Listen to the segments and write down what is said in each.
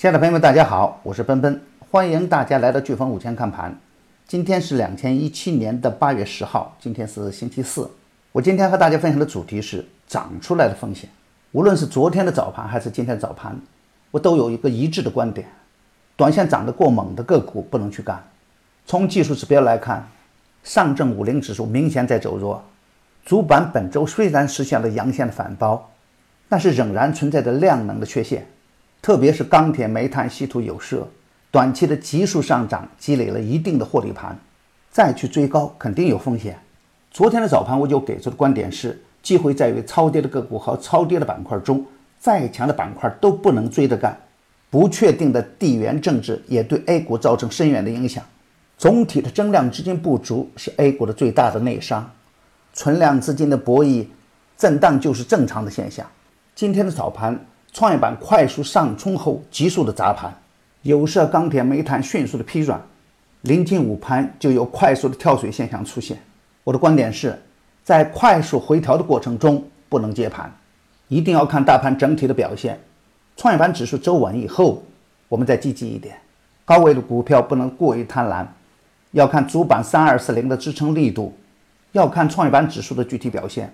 亲爱的朋友们，大家好，我是奔奔，欢迎大家来到飓风午间看盘。今天是两千一七年的八月十号，今天是星期四。我今天和大家分享的主题是涨出来的风险。无论是昨天的早盘还是今天的早盘，我都有一个一致的观点：短线涨得过猛的个股不能去干。从技术指标来看，上证五零指数明显在走弱，主板本周虽然实现了阳线的反包，但是仍然存在着量能的缺陷。特别是钢铁、煤炭、稀土、有色，短期的急速上涨积累了一定的获利盘，再去追高肯定有风险。昨天的早盘我就给出的观点是：机会在于超跌的个股和超跌的板块中，再强的板块都不能追着干。不确定的地缘政治也对 A 股造成深远的影响。总体的增量资金不足是 A 股的最大的内伤，存量资金的博弈震荡就是正常的现象。今天的早盘。创业板快速上冲后急速的砸盘，有色、钢铁、煤炭迅速的疲软，临近午盘就有快速的跳水现象出现。我的观点是，在快速回调的过程中不能接盘，一定要看大盘整体的表现。创业板指数走稳以后，我们再积极一点。高位的股票不能过于贪婪，要看主板三二四零的支撑力度，要看创业板指数的具体表现。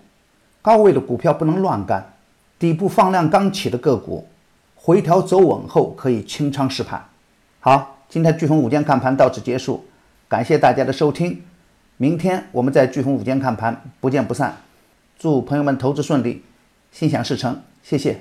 高位的股票不能乱干。底部放量刚起的个股，回调走稳后可以清仓试盘。好，今天飓风午间看盘到此结束，感谢大家的收听。明天我们在飓风午间看盘不见不散。祝朋友们投资顺利，心想事成，谢谢。